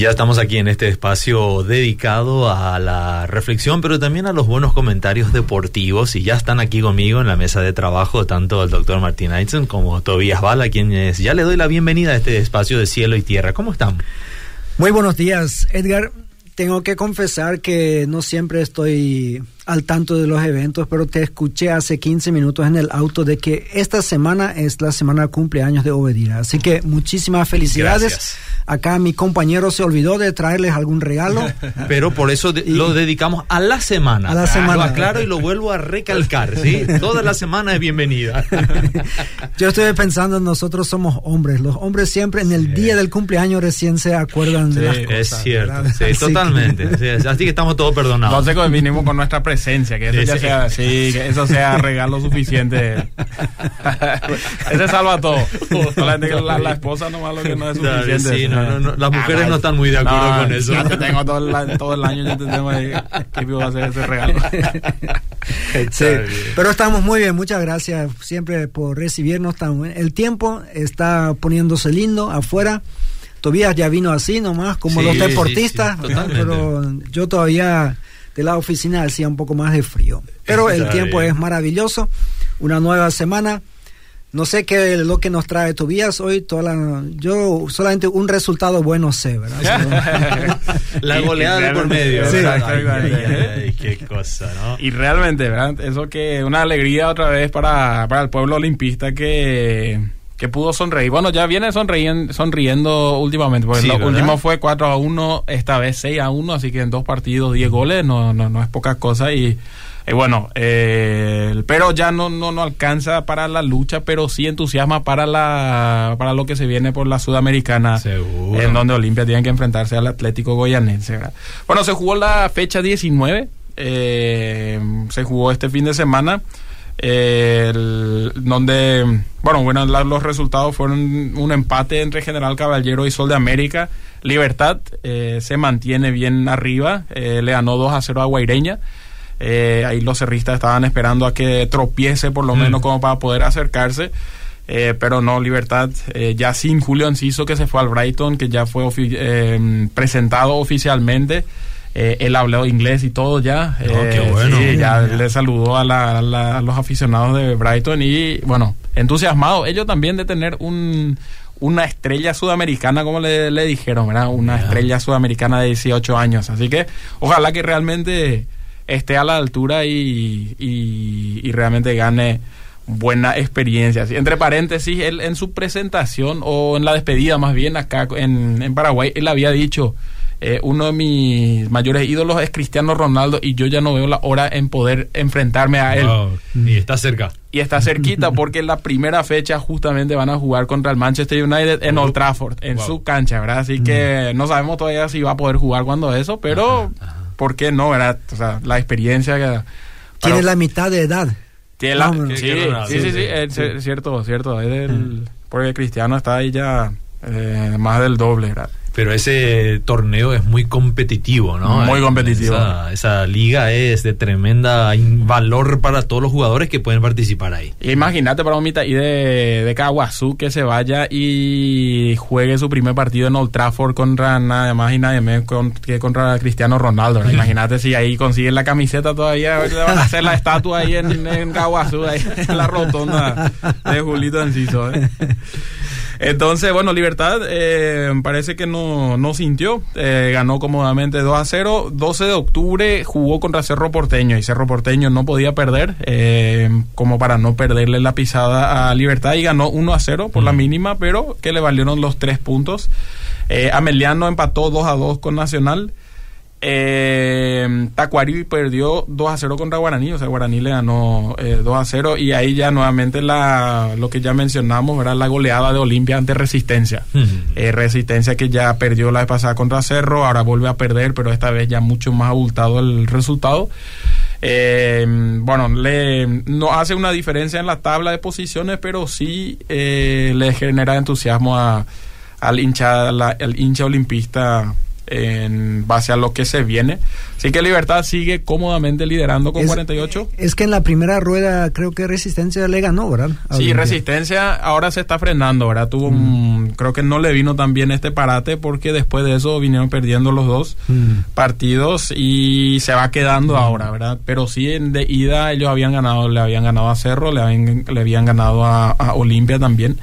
Ya estamos aquí en este espacio dedicado a la reflexión, pero también a los buenos comentarios deportivos. Y ya están aquí conmigo en la mesa de trabajo tanto el doctor Martín Aitzen como Tobías Bala, quienes ya le doy la bienvenida a este espacio de cielo y tierra. ¿Cómo están? Muy buenos días, Edgar. Tengo que confesar que no siempre estoy al tanto de los eventos, pero te escuché hace 15 minutos en el auto de que esta semana es la semana de cumpleaños de Obedira. Así que muchísimas felicidades. Gracias. Acá mi compañero se olvidó de traerles algún regalo. Pero por eso de- lo dedicamos a la semana. A la semana. Lo aclaro y lo vuelvo a recalcar, ¿sí? Toda la semana es bienvenida. Yo estoy pensando, nosotros somos hombres. Los hombres siempre en el día del cumpleaños recién se acuerdan de las cosas. es cierto, sí, Así totalmente. Sí, así que estamos todos perdonados. Entonces que vinimos con nuestra presencia, que eso Sí, ya sí. sea, sí, que eso sea regalo suficiente. Ese salva todo. La, la esposa nomás lo que no es suficiente. sí, no, no, no, las mujeres no están muy de acuerdo con eso. Ya te tengo todo el, todo el año, ya te tengo ahí. ¿Qué iba a hacer ese regalo? Sí, bien. pero estamos muy bien, muchas gracias siempre por recibirnos tan buen- El tiempo está poniéndose lindo afuera. Tobías ya vino así nomás, como Sí, los deportistas, pero yo todavía de la oficina hacía un poco más de frío. Pero el tiempo es maravilloso, una nueva semana. No sé qué es lo que nos trae Tobías hoy. Toda la- yo solamente un resultado bueno sé, ¿verdad? La goleada de por medio. Sí, ¿verdad? exactamente. Ay, ay, ay, qué cosa, ¿no? Y realmente, ¿verdad? Eso que una alegría otra vez para, para el pueblo olimpista que, que pudo sonreír. Bueno, ya viene sonriendo, sonriendo últimamente, porque Sí, lo ¿verdad? último fue 4 a 1, esta vez 6 a 1, así que en dos partidos 10 goles no, no, no es poca cosa. Y, y bueno, eh, pero ya no, no, no alcanza para la lucha, pero sí entusiasma para, la, para lo que se viene por la Sudamericana. Seguro. En donde Olimpia tiene que enfrentarse al Atlético Goyanense. ¿verdad? Bueno, se jugó la fecha 19. eh, se jugó este fin de semana. Eh, el- donde, bueno, bueno los resultados fueron un empate entre General Caballero y Sol de América. Libertad eh, se mantiene bien arriba, eh, le ganó 2 a 0 a Guaireña. Eh, ahí los cerristas estaban esperando a que tropiece por lo Mm. menos como para poder acercarse. Eh, pero no, Libertad, eh, ya sin Julio Enciso que se fue al Brighton, que ya fue ofi- presentado oficialmente. Eh, él habló inglés y todo ya. Oh, qué Eh, bueno. sí, ya le saludó a, la- a la- a los aficionados de Brighton y bueno, entusiasmado ellos también de tener un, una estrella sudamericana, como le, le dijeron, ¿verdad? Una estrella sudamericana de 18 años. Así que ojalá que realmente esté a la altura y, y- y realmente gane buena experiencia. Entre paréntesis, él en su presentación o en la despedida más bien acá en, en Paraguay, él había dicho, eh, uno de mis mayores ídolos es Cristiano Ronaldo y yo ya no veo la hora en poder enfrentarme a él. Wow. Y está cerca. Y está cerquita porque la primera fecha justamente van a jugar contra el Manchester United en Old Trafford, en Wow. su cancha, ¿verdad? Así que no sabemos todavía si va a poder jugar cuando eso, pero ¿por qué no, verdad? O sea, la experiencia que... Tiene pero- la mitad de edad. tiene la- sí, sí, sí, sí, sí, es cierto, cierto. Es del, porque Cristiano está ahí ya eh, más del doble, ¿verdad? Pero ese torneo es muy competitivo, ¿no? Muy competitivo. Esa, esa liga es de tremenda valor para todos los jugadores que pueden participar ahí. Imagínate para un mitad y de, de Caguazú que se vaya y juegue su primer partido en Old Trafford contra nada más y nada menos con- que contra Cristiano Ronaldo. ¿verdad? Imagínate si ahí consiguen la camiseta todavía, van a hacer la estatua ahí en, en Caguazú, ahí en la rotonda de Julito Enciso. ¿eh? Entonces, bueno, Libertad eh, parece que no, no sintió. eh, ganó cómodamente 2 a 0. 12 de octubre jugó contra Cerro Porteño y Cerro Porteño no podía perder, eh, como para no perderle la pisada a Libertad y ganó 1 a 0 por la mínima, pero que le valieron los tres puntos. Eh, Ameliano empató 2 a 2 con Nacional. Eh, Tacuari perdió 2 a 0 contra Guaraní, o sea, Guaraní le ganó eh, 2 a 0 y ahí ya nuevamente la, lo que ya mencionamos, era la goleada de Olimpia ante Resistencia. Eh, Resistencia que ya perdió la vez pasada contra Cerro, ahora vuelve a perder, pero esta vez ya mucho más abultado el resultado. Eh, bueno, le, no hace una diferencia en la tabla de posiciones, pero sí eh, le genera entusiasmo a, al hincha, la- al hincha olimpista en base a lo que se viene. Así que Libertad sigue cómodamente liderando con 48. Es que en la primera rueda creo que Resistencia le ganó, ¿verdad? sí, Resistencia ahora se está frenando, ¿verdad? Tuvo mm. creo que no le vino tan bien este parate porque después de eso vinieron perdiendo los dos mm. partidos y se va quedando mm. ahora, ¿verdad? Pero sí, de ida ellos habían ganado, le habían ganado a Cerro, le habían, le habían ganado a, a Olimpia también.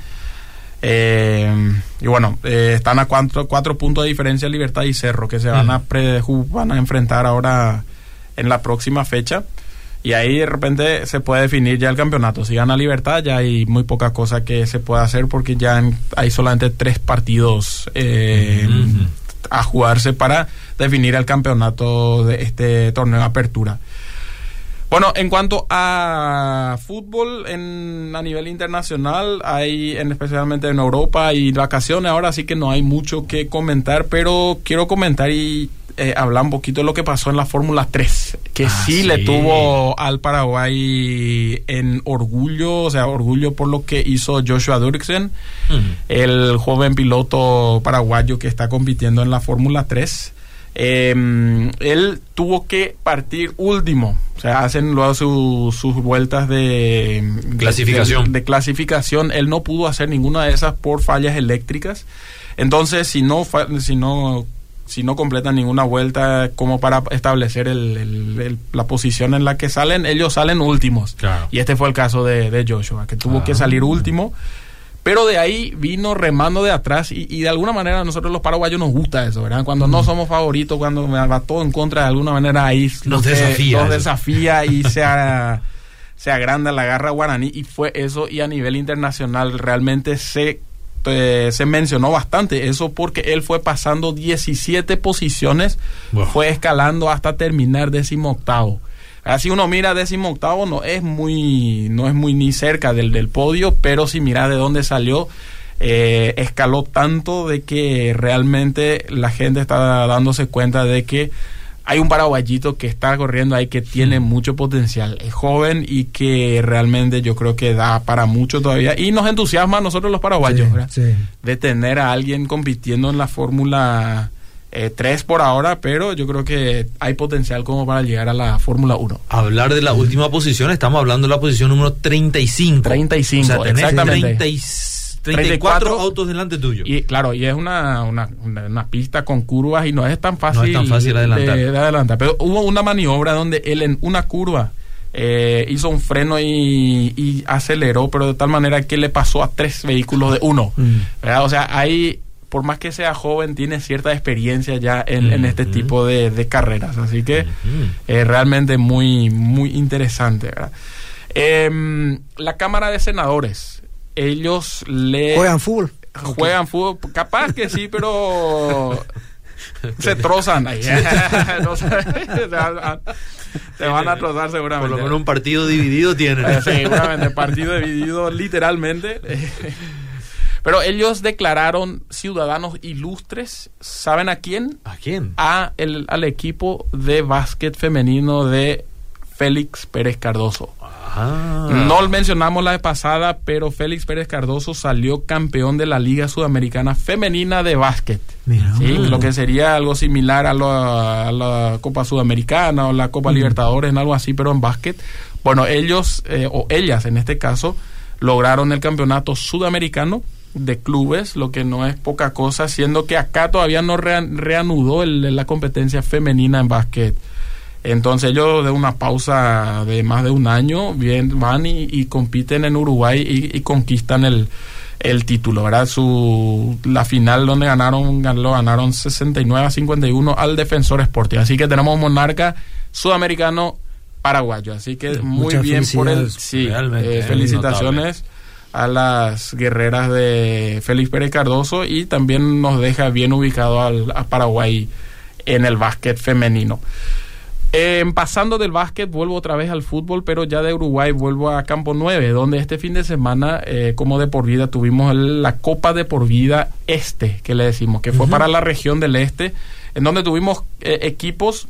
Eh, y bueno, eh, están a cuatro, cuatro puntos de diferencia Libertad y Cerro, que se van, a van a enfrentar ahora en la próxima fecha. Y ahí de repente se puede definir ya el campeonato. Si gana Libertad, ya hay muy poca cosa que se pueda hacer porque ya hay solamente tres partidos eh, a jugarse para definir el campeonato de este torneo de apertura. Bueno, en cuanto a fútbol en, a nivel internacional, hay en, especialmente en Europa y vacaciones ahora sí que no hay mucho que comentar, pero quiero comentar y eh, hablar un poquito de lo que pasó en la Fórmula 3, que ah, sí, le tuvo al Paraguay en orgullo, o sea, orgullo por lo que hizo Joshua Dirksen, el joven piloto paraguayo que está compitiendo en la Fórmula 3. Em, él tuvo que partir último. O sea, hacen luego sus vueltas de clasificación. De, clasificación. Él no pudo hacer ninguna de esas por fallas eléctricas. Entonces, si no, si no, si no completan ninguna vuelta como para establecer la posición en la que salen, ellos salen últimos. Y este fue el caso de, Joshua, que tuvo que salir último. Pero de ahí vino remando de atrás y, de alguna manera a nosotros los paraguayos nos gusta eso, ¿verdad? Cuando no somos favoritos, cuando va todo en contra de alguna manera ahí nos desafía, nos desafía y se, se agranda la garra guaraní y fue eso y a nivel internacional realmente se eh, se mencionó bastante eso porque él fue pasando 17 posiciones, fue escalando hasta terminar décimo octavo. Así uno mira décimo octavo, no es muy, no es muy ni cerca del, del podio, pero si mira de dónde salió, eh, escaló tanto de que realmente la gente está dándose cuenta de que hay un paraguayito que está corriendo ahí que tiene mucho potencial, es joven y que realmente yo creo que da para mucho todavía. Y nos entusiasma a nosotros los paraguayos de tener a alguien compitiendo en la Fórmula eh, tres por ahora, pero yo creo que hay potencial como para llegar a la Fórmula 1. Hablar de la última posición, estamos hablando de la posición número 35. 35, exactamente. 34, autos delante tuyo. Y claro, y es una, una, una, pista con curvas y no es tan fácil, no es tan fácil adelantar. De, adelantar. Pero hubo una maniobra donde él en una curva eh, hizo un freno y, y, aceleró, pero de tal manera que le pasó a tres vehículos de uno. Mm. O sea, ahí por más que sea joven, tiene cierta experiencia ya en, este tipo de, carreras. Así que es realmente muy, muy interesante. Em, la Cámara de Senadores, ellos le... Juegan fútbol. Juegan fútbol, capaz que sí, pero se trozan ahí. se van a trozar seguramente. Por lo menos un partido dividido tienen. Eh, seguramente, partido dividido literalmente. Pero ellos declararon ciudadanos ilustres. ¿Saben a quién? ¿A quién? A el, al equipo de básquet femenino de Félix Pérez Cardoso. Ah. No lo mencionamos la pasada, pero Félix Pérez Cardoso salió campeón de la Liga Sudamericana Femenina de Básquet. Lo que sería algo similar a, la Copa Sudamericana o la Copa Libertadores, en algo así, pero en básquet. Bueno, ellos, eh, o ellas en este caso, lograron el campeonato sudamericano de clubes, lo que no es poca cosa, siendo que acá todavía no reanudó la competencia femenina en básquet. Entonces ellos de una pausa de más de un año bien, van y, compiten en Uruguay y, conquistan el, el, título, ¿verdad? Su, la final donde ganaron, lo ganaron 69 a 51 al Defensor Sporting. Así que tenemos un monarca sudamericano paraguayo. Así que muy bien por él. Sí, eh, felicitaciones a las guerreras de Félix Pérez Cardoso y también nos deja bien ubicado al, a Paraguay en el básquet femenino. pasando del básquet, vuelvo otra vez al fútbol, pero ya de Uruguay vuelvo a Campo 9, donde este fin de semana, eh, como de por vida, tuvimos la Copa de por vida Este, que le decimos, que fue para la región del Este, en donde tuvimos eh, equipos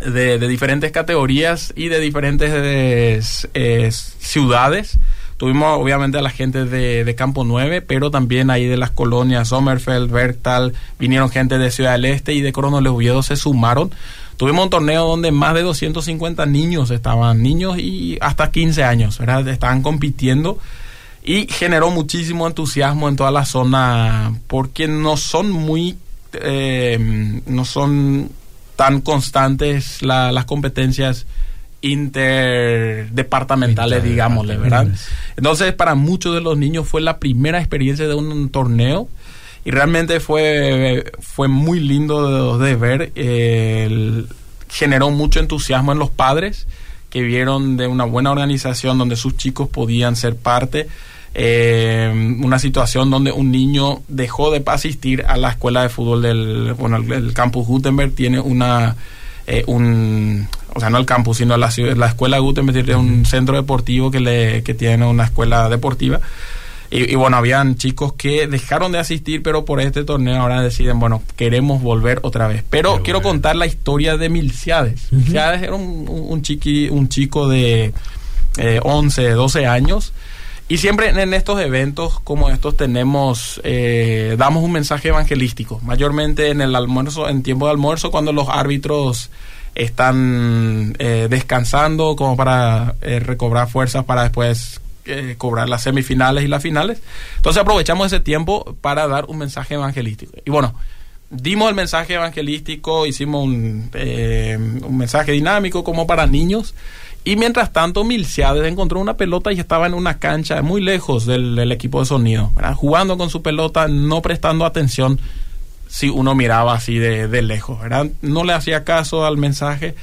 de, diferentes categorías y de diferentes eh, ciudades Tuvimos obviamente a la gente de, Campo 9, pero también ahí de las colonias Sommerfeld, Bertal, vinieron gente de Ciudad del Este y de Coronel Oviedo se sumaron. Tuvimos un torneo donde más de 250 niños estaban, niños y hasta 15 años, ¿verdad? Estaban compitiendo y generó muchísimo entusiasmo en toda la zona porque no son muy, eh, no son tan constantes las competencias interdepartamentales, digámosle, ¿verdad? Entonces, para muchos de los niños fue la primera experiencia de un torneo y realmente fue, fue muy lindo de, ver. generó mucho entusiasmo en los padres que vieron de una buena organización donde sus chicos podían ser parte. Eh, una situación donde un niño dejó de asistir a la escuela de fútbol del bueno, el, campus Gutenberg tiene una eh, un o sea no el campus sino la, la escuela Gutenberg tiene un centro deportivo que le que tiene una escuela deportiva y, bueno, habían chicos que dejaron de asistir, pero por este torneo ahora deciden, bueno, queremos volver otra vez. Pero quiero contar la historia de Milciades. Milciades era un, un, chiqui, un chico de eh, 11, 12 años. Y siempre en estos eventos como estos tenemos, eh, damos un mensaje evangelístico, mayormente en el almuerzo, en tiempo de almuerzo, cuando los árbitros están eh, descansando como para eh, recobrar fuerzas para después cobrar las semifinales y las finales. Entonces aprovechamos ese tiempo para dar un mensaje evangelístico. Y bueno, dimos el mensaje evangelístico, hicimos un, eh, un mensaje dinámico como para niños. Y mientras tanto, Milciades encontró una pelota y estaba en una cancha muy lejos del, equipo de sonido, jugando con su pelota, no prestando atención si uno miraba así de, de lejos. ¿verdad? No le hacía caso al mensaje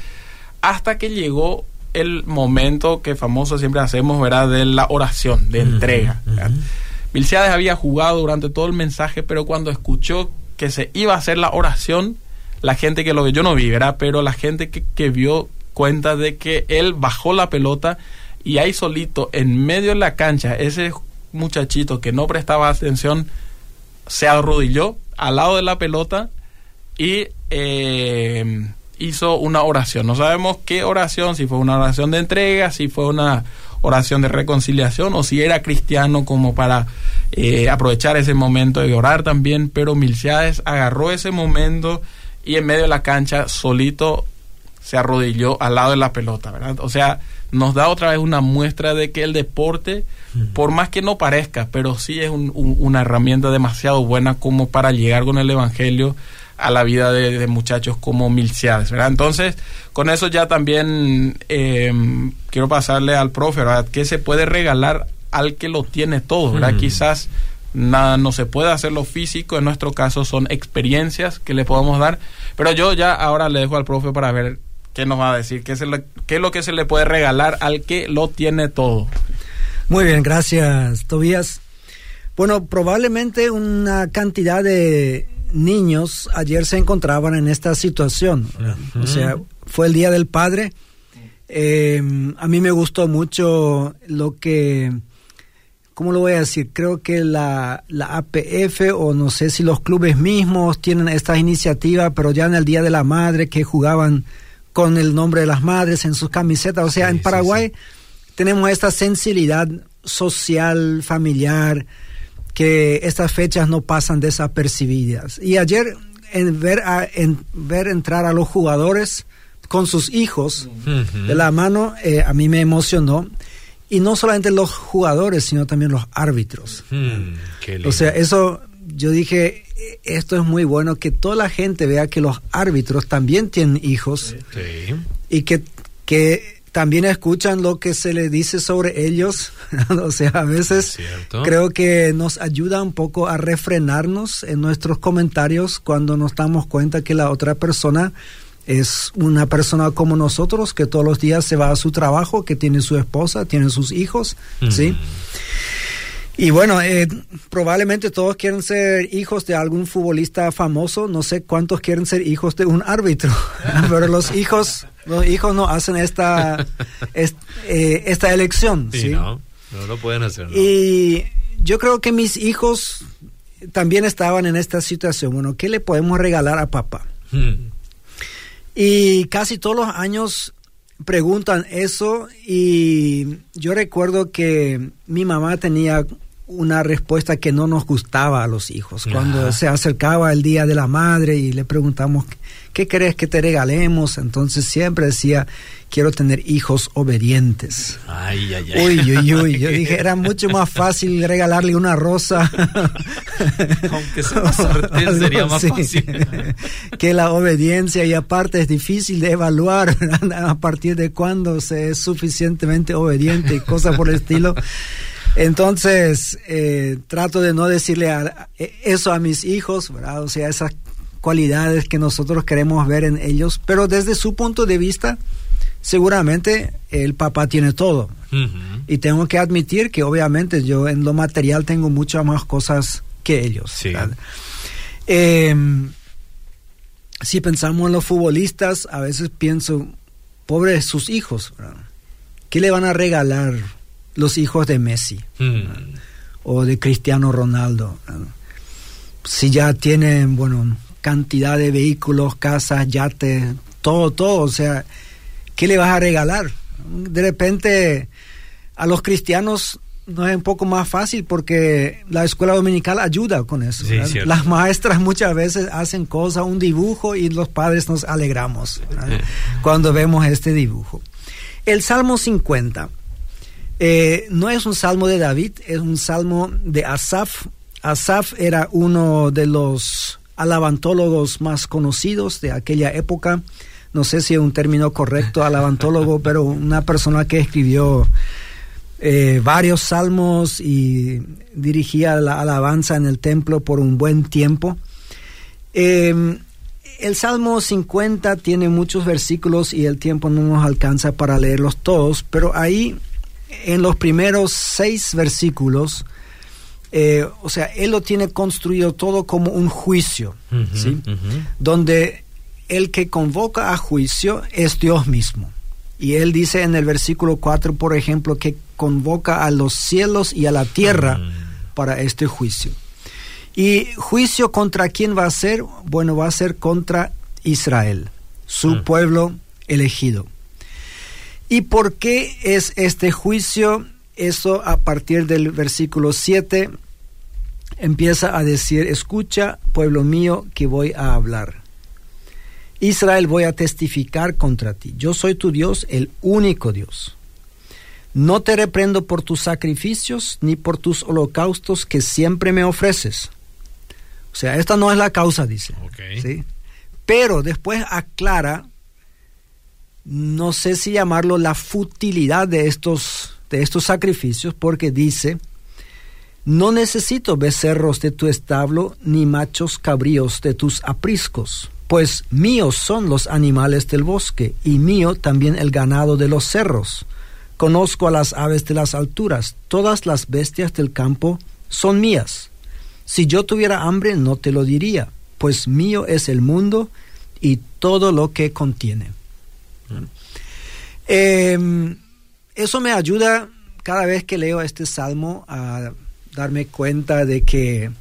hasta que llegó el momento que famoso siempre hacemos, ¿verdad? De la oración, de entrega. Uh había jugado durante todo el mensaje, pero cuando escuchó que se iba a hacer la oración, la gente que lo vio, yo no vi, ¿verdad? Pero la gente que, que vio cuenta de que él bajó la pelota y ahí solito, en medio de la cancha, ese muchachito que no prestaba atención, se arrodilló al lado de la pelota y eh, hizo una oración. No sabemos qué oración, si fue una oración de entrega, si fue una oración de reconciliación o si era cristiano como para eh, aprovechar ese momento de orar también, pero Milciades agarró ese momento y en medio de la cancha solito se arrodilló al lado de la pelota, ¿verdad? O sea, nos da otra vez una muestra de que el deporte, por más que no parezca, pero sí es una herramienta demasiado buena como para llegar con el Evangelio a la vida de, muchachos como Milciades, ¿verdad? Entonces, con eso ya también em, quiero pasarle al profe, ¿verdad? ¿Qué se puede regalar al que lo tiene todo, ¿verdad? Quizás nada no se puede hacer lo físico, en nuestro caso son experiencias que le podemos dar, pero yo ya ahora le dejo al profe para ver qué nos va a decir, qué es, qué es lo que se le puede regalar al que lo tiene todo. Muy bien, gracias, Tobías. Bueno, probablemente una cantidad de niños ayer se encontraban en esta situación. O sea, fue el Día del Padre. Eh, a mí me gustó mucho lo que, ¿cómo lo voy a decir? Creo que la, la APF o no sé si los clubes mismos tienen esta iniciativa, pero ya en el Día de la Madre que jugaban con el nombre de las madres en sus camisetas. O sea, en Paraguay tenemos esta sensibilidad social, familiar, que estas fechas no pasan desapercibidas. Y ayer en ver, en ver entrar a los jugadores con sus hijos de la mano, eh, a mí me emocionó. Y no solamente los jugadores, sino también los árbitros. o sea, eso yo dije, esto es muy bueno, que toda la gente vea que los árbitros también tienen hijos y que, que también escuchan lo que se le dice sobre ellos. o sea, a veces creo que nos ayuda un poco a refrenarnos en nuestros comentarios cuando nos damos cuenta que la otra persona es una persona como nosotros, que todos los días se va a su trabajo, que tiene su esposa, tiene sus hijos, ¿sí? Y bueno, eh, probablemente todos quieren ser hijos de algún futbolista famoso. No sé cuántos quieren ser hijos de un árbitro, pero los hijos, los hijos no hacen esta, eh, esta elección. Sí, no, no lo pueden hacer. Y yo creo que mis hijos también estaban en esta situación. Bueno, ¿qué le podemos regalar a papá? Hmm. Y casi todos los años preguntan eso y yo recuerdo que mi mamá tenía una respuesta que no nos gustaba a los hijos. Cuando se acercaba el Día de la Madre y le preguntamos, ¿qué querés que te regalemos? Entonces siempre decía, quiero tener hijos obedientes. Ay, ay, ay. Uy, uy, uy. Yo dije, era mucho más fácil regalarle una rosa. Aunque sea sartén sería más fácil. que la obediencia y aparte es difícil de evaluar a partir de cuándo se es suficientemente obediente y cosas por el estilo. Entonces, eh, trato de no decirle e, eso a mis hijos, ¿verdad? O sea, esas cualidades que nosotros queremos ver en ellos, pero desde su punto de vista, seguramente el papá tiene todo. Y tengo que admitir que obviamente yo en lo material tengo muchas más cosas que ellos. Em, si pensamos en los futbolistas, a veces pienso, pobres sus hijos, ¿qué le van a regalar? Los hijos de Messi hmm. o de Cristiano Ronaldo. Si ya tienen, bueno, cantidad de vehículos, casas, yates, todo, todo, o sea, ¿qué le vas a regalar? De repente a los cristianos no es un poco más fácil porque la escuela dominical ayuda con eso. Las maestras muchas veces hacen cosas, un dibujo y los padres nos alegramos cuando vemos este dibujo. El Salmo 50 eh, no es un salmo de David, es un salmo de Asaf. Asaf era uno de los alabantólogos más conocidos de aquella época. No sé si es un término correcto, alabantólogo, pero una persona que escribió eh, varios salmos y dirigía la alabanza en el templo por un buen tiempo. Em, el Salmo 50 tiene muchos versículos y el tiempo no nos alcanza para leerlos todos, pero ahí en los primeros seis versículos, eh, o sea, él lo tiene construido todo como un juicio, ¿sí? Donde el que convoca a juicio es Dios mismo. Y él dice en el versículo 4, por ejemplo, que convoca a los cielos y a la tierra para este juicio. ¿Y juicio contra quién va a ser? Bueno, va a ser contra Israel, su pueblo elegido. ¿Y por qué es este juicio? Eso a partir del versículo 7 empieza a decir, escucha, pueblo mío, que voy a hablar. Israel, voy a testificar contra ti. Yo soy tu Dios, el único Dios. No te reprendo por tus sacrificios ni por tus holocaustos que siempre me ofreces. O sea, esta no es la causa, dice. ¿sí? Pero después aclara no sé si llamarlo la futilidad de estos, de estos sacrificios, porque dice, no necesito becerros de tu establo, ni machos cabríos de tus apriscos, pues míos son los animales del bosque, y mío también el ganado de los cerros. Conozco a las aves de las alturas, todas las bestias del campo son mías. Si yo tuviera hambre no te lo diría, pues mío es el mundo y todo lo que contiene. Em, eso me ayuda cada vez que leo este salmo a darme cuenta de que,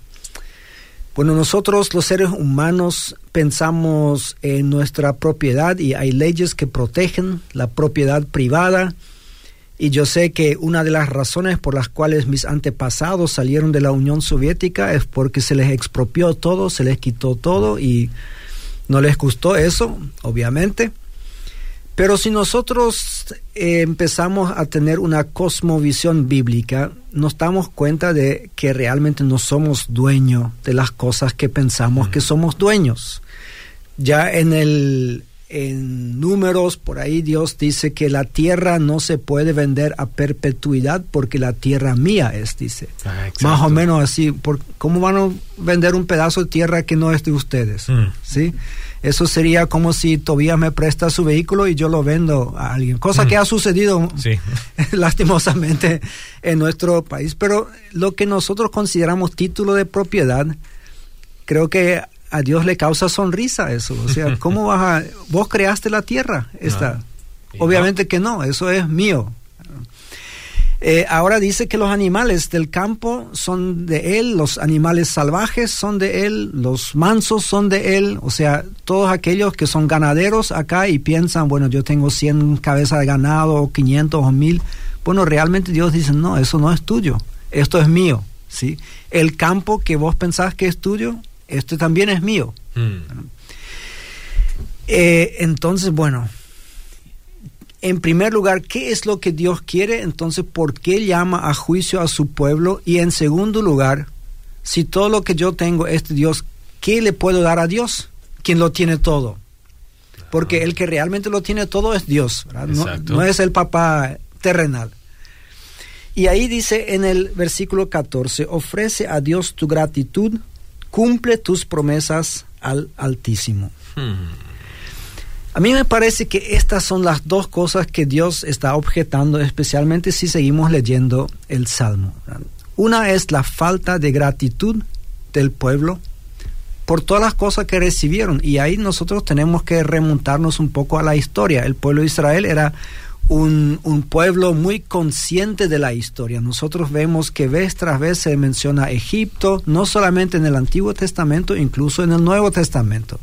bueno, nosotros los seres humanos pensamos en nuestra propiedad y hay leyes que protegen la propiedad privada. Y yo sé que una de las razones por las cuales mis antepasados salieron de la Unión Soviética es porque se les expropió todo, se les quitó todo y no les gustó eso, obviamente. Pero si nosotros eh, empezamos a tener una cosmovisión bíblica, nos damos cuenta de que realmente no somos dueños de las cosas que pensamos que somos dueños. Ya en el en números por ahí Dios dice que la tierra no se puede vender a perpetuidad porque la tierra mía es, dice. Ah, Más o menos así, por, ¿cómo van a vender un pedazo de tierra que no es de ustedes? Mm. ¿Sí? Eso sería como si Tobías me presta su vehículo y yo lo vendo a alguien, cosa que ha sucedido lastimosamente en nuestro país. Pero lo que nosotros consideramos título de propiedad, creo que a Dios le causa sonrisa eso. O sea, ¿cómo vas a... Vos creaste la tierra, esta. Obviamente que no, eso es mío. Eh, ahora dice que los animales del campo son de él, los animales salvajes son de él, los mansos son de él, o sea, todos aquellos que son ganaderos acá y piensan, bueno, yo tengo 100 cabezas de ganado o 500 o 1000, bueno, realmente Dios dice, no, eso no es tuyo, esto es mío, ¿sí? El campo que vos pensás que es tuyo, este también es mío. Mm. Eh, entonces, bueno, en primer lugar, ¿qué es lo que Dios quiere? Entonces, ¿por qué llama a juicio a su pueblo? Y en segundo lugar, si todo lo que yo tengo es de Dios, ¿qué le puedo dar a Dios? Quien lo tiene todo. Porque el que realmente lo tiene todo es Dios, no, no, es el papá terrenal. Y ahí dice en el versículo 14, ofrece a Dios tu gratitud, cumple tus promesas al Altísimo. Hmm. A mí me parece que estas son las dos cosas que Dios está objetando, especialmente si seguimos leyendo el Salmo. Una es la falta de gratitud del pueblo por todas las cosas que recibieron. Y ahí nosotros tenemos que remontarnos un poco a la historia. El pueblo de Israel era un, pueblo muy consciente de la historia. Nosotros vemos que vez tras vez se menciona Egipto, no solamente en el Antiguo Testamento, incluso en el Nuevo Testamento.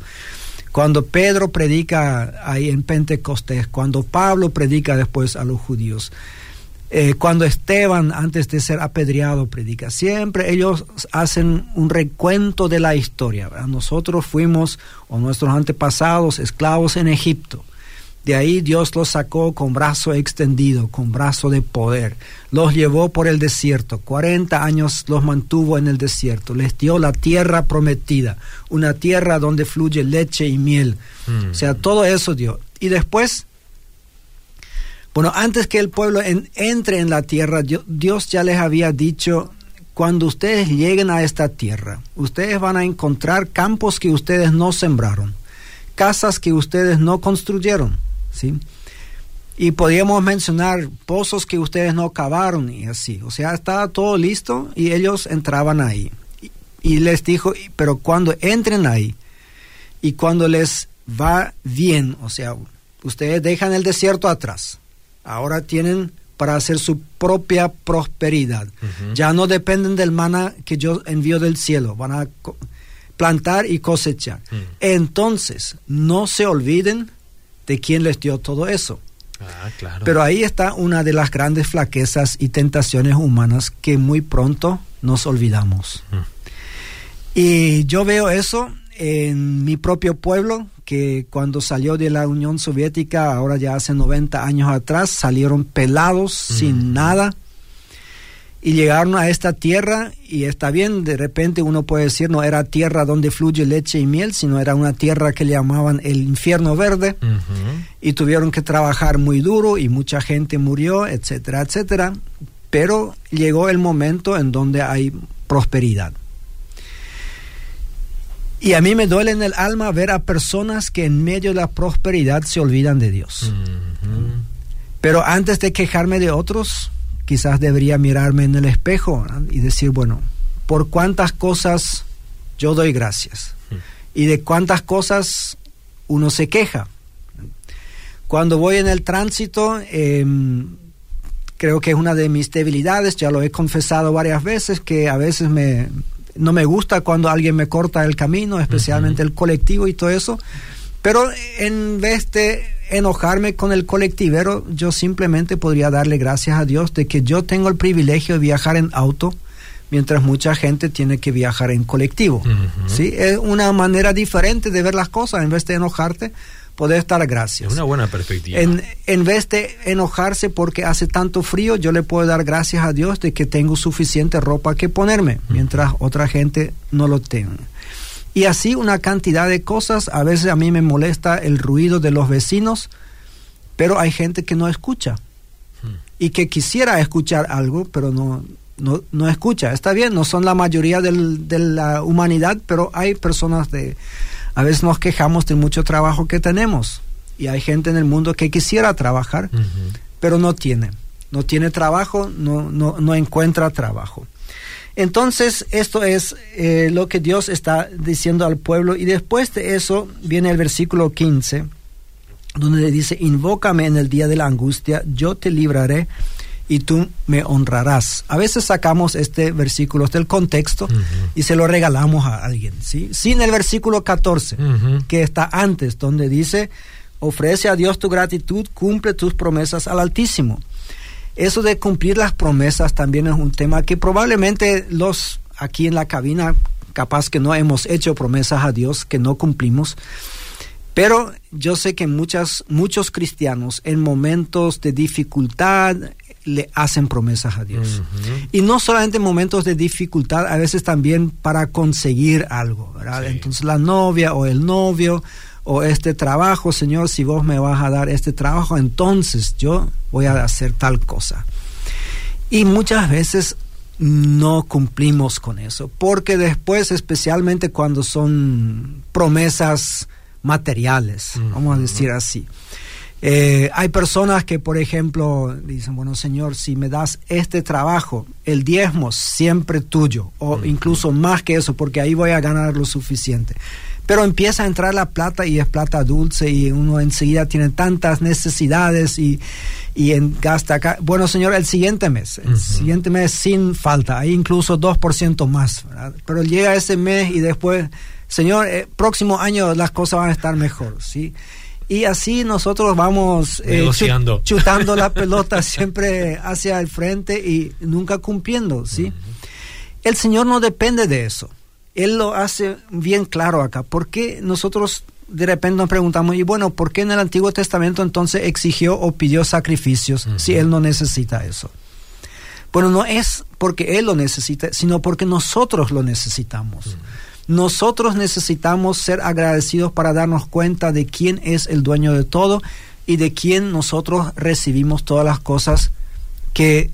Cuando Pedro predica ahí en Pentecostés, cuando Pablo predica después a los judíos, eh, cuando Esteban, antes de ser apedreado, predica, siempre ellos hacen un recuento de la historia. Nosotros fuimos, o nuestros antepasados, esclavos en Egipto. De ahí Dios los sacó con brazo extendido, con brazo de poder. Los llevó por el desierto. 40 años los mantuvo en el desierto. Les dio la tierra prometida, una tierra donde fluye leche y miel. O sea, todo eso dio. Y después, bueno, antes que el pueblo entre en la tierra, Dios ya les había dicho, cuando ustedes lleguen a esta tierra, ustedes van a encontrar campos que ustedes no sembraron, casas que ustedes no construyeron ¿sí? Y podríamos mencionar pozos que ustedes no cavaron y así. O sea, estaba todo listo y ellos entraban ahí. Y, les dijo, pero cuando entren ahí y cuando les va bien, o sea, ustedes dejan el desierto atrás. Ahora tienen para hacer su propia prosperidad. Ya no dependen del mana que yo envío del cielo. Van a plantar y cosechar. Mm. Entonces, no se olviden de quién les dio todo eso. Ah, Pero ahí está una de las grandes flaquezas y tentaciones humanas que muy pronto nos olvidamos. Mm. Y yo veo eso en mi propio pueblo, que cuando salió de la Unión Soviética, ahora ya hace 90 años atrás, salieron pelados, sin mm. nada, y llegaron a esta tierra y está bien, de repente uno puede decir no era tierra donde fluye leche y miel, sino era una tierra que le llamaban el infierno verde y tuvieron que trabajar muy duro y mucha gente murió, etcétera, etcétera, pero llegó el momento en donde hay prosperidad. Y a mí me duele en el alma ver a personas que en medio de la prosperidad se olvidan de Dios. Pero antes de quejarme de otros, quizás debería mirarme en el espejo y decir, bueno, por cuántas cosas yo doy gracias y de cuántas cosas uno se queja. Cuando voy en el tránsito, em, creo que es una de mis debilidades, ya lo he confesado varias veces, que a veces me, no me gusta cuando alguien me corta el camino, especialmente el colectivo y todo eso, pero en vez de enojarme con el colectivero, yo simplemente podría darle gracias a Dios de que yo tengo el privilegio de viajar en auto, mientras mucha gente tiene que viajar en colectivo. ¿sí? Es una manera diferente de ver las cosas, en vez de enojarte, poder dar gracias. Es una buena perspectiva. En, en vez de enojarse porque hace tanto frío, yo le puedo dar gracias a Dios de que tengo suficiente ropa que ponerme, mientras otra gente no lo tenga. Y así una cantidad de cosas. A veces a mí me molesta el ruido de los vecinos, pero hay gente que no escucha hmm. y que quisiera escuchar algo, pero no, no, escucha. Está bien, no son la mayoría de la humanidad, pero hay personas de... A veces nos quejamos de mucho trabajo que tenemos y hay gente en el mundo que quisiera trabajar, pero no tiene. No tiene trabajo, no, no, no encuentra trabajo. Entonces, esto es eh, lo que Dios está diciendo al pueblo. Y después de eso viene el versículo 15, donde dice, invócame en el día de la angustia, yo te libraré y tú me honrarás. A veces sacamos este versículo del contexto y se lo regalamos a alguien, ¿sí? Sin el versículo 14, que está antes, donde dice, ofrece a Dios tu gratitud, cumple tus promesas al Altísimo. Eso de cumplir las promesas también es un tema que probablemente los aquí en la cabina, capaz que no hemos hecho promesas a Dios que no cumplimos, pero yo sé que muchas, muchos cristianos en momentos de dificultad le hacen promesas a Dios. Y no solamente en momentos de dificultad, a veces también para conseguir algo, ¿verdad? Entonces la novia o el novio o este trabajo, Señor, si vos me vas a dar este trabajo, entonces yo voy a hacer tal cosa. Y muchas veces no cumplimos con eso, porque después, especialmente cuando son promesas materiales, vamos a decir así. Eh, hay personas que, por ejemplo, dicen, bueno, Señor, si me das este trabajo, el diezmo siempre tuyo, o incluso más que eso, porque ahí voy a ganar lo suficiente. Pero empieza a entrar la plata y es plata dulce y uno enseguida tiene tantas necesidades y, y en, gasta acá. Bueno, Señor, el siguiente mes, el siguiente mes sin falta, hay incluso 2% más, pero llega ese mes y después Señor, eh, próximo año las cosas van a estar mejor, ¿sí? Y así nosotros vamos eh, chutando la pelota siempre hacia el frente y nunca cumpliendo, ¿sí? El Señor no depende de eso. Él lo hace bien claro acá. ¿Por qué nosotros de repente nos preguntamos, y bueno, ¿por qué en el Antiguo Testamento entonces exigió o pidió sacrificios si Él no necesita eso? Bueno, no es porque Él lo necesita, sino porque nosotros lo necesitamos. Nosotros necesitamos ser agradecidos para darnos cuenta de quién es el dueño de todo y de quién nosotros recibimos todas las cosas que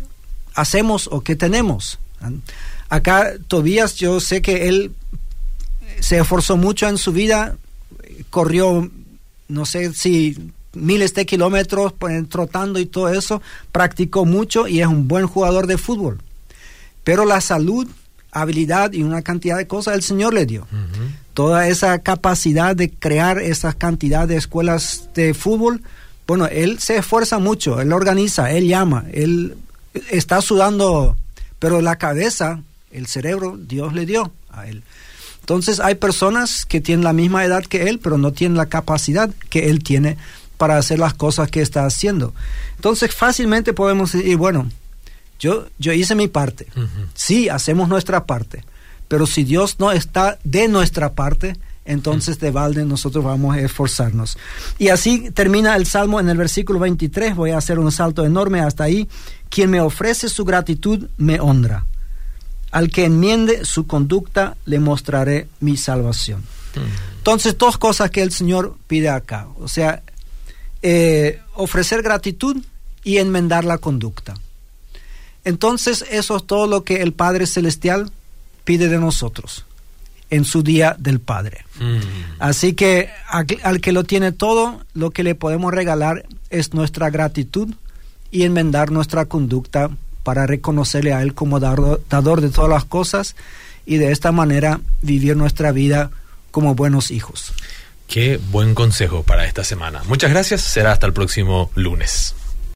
hacemos o que tenemos. Acá Tobías, yo sé que él se esforzó mucho en su vida, corrió, no sé si miles de kilómetros trotando y todo eso, practicó mucho y es un buen jugador de fútbol. Pero la salud habilidad y una cantidad de cosas el Señor le dio. Toda esa capacidad de crear esa cantidad de escuelas de fútbol, bueno, él se esfuerza mucho, él organiza, él llama, él está sudando, pero la cabeza, el cerebro, Dios le dio a él. Entonces hay personas que tienen la misma edad que él, pero no tienen la capacidad que él tiene para hacer las cosas que está haciendo. Entonces fácilmente podemos decir, bueno, yo, yo hice mi parte. Sí, hacemos nuestra parte. Pero si Dios no está de nuestra parte, entonces de balde nosotros vamos a esforzarnos. Y así termina el Salmo en el versículo 23. Voy a hacer un salto enorme hasta ahí. Quien me ofrece su gratitud me honra. Al que enmiende su conducta le mostraré mi salvación. Entonces, dos cosas que el Señor pide acá. O sea, eh, ofrecer gratitud y enmendar la conducta. Entonces eso es todo lo que el Padre Celestial pide de nosotros en su día del Padre. Mm. Así que al, que lo tiene todo, lo que le podemos regalar es nuestra gratitud y enmendar nuestra conducta para reconocerle a Él como dador de todas las cosas y de esta manera vivir nuestra vida como buenos hijos. Qué buen consejo para esta semana. Muchas gracias. Será hasta el próximo lunes.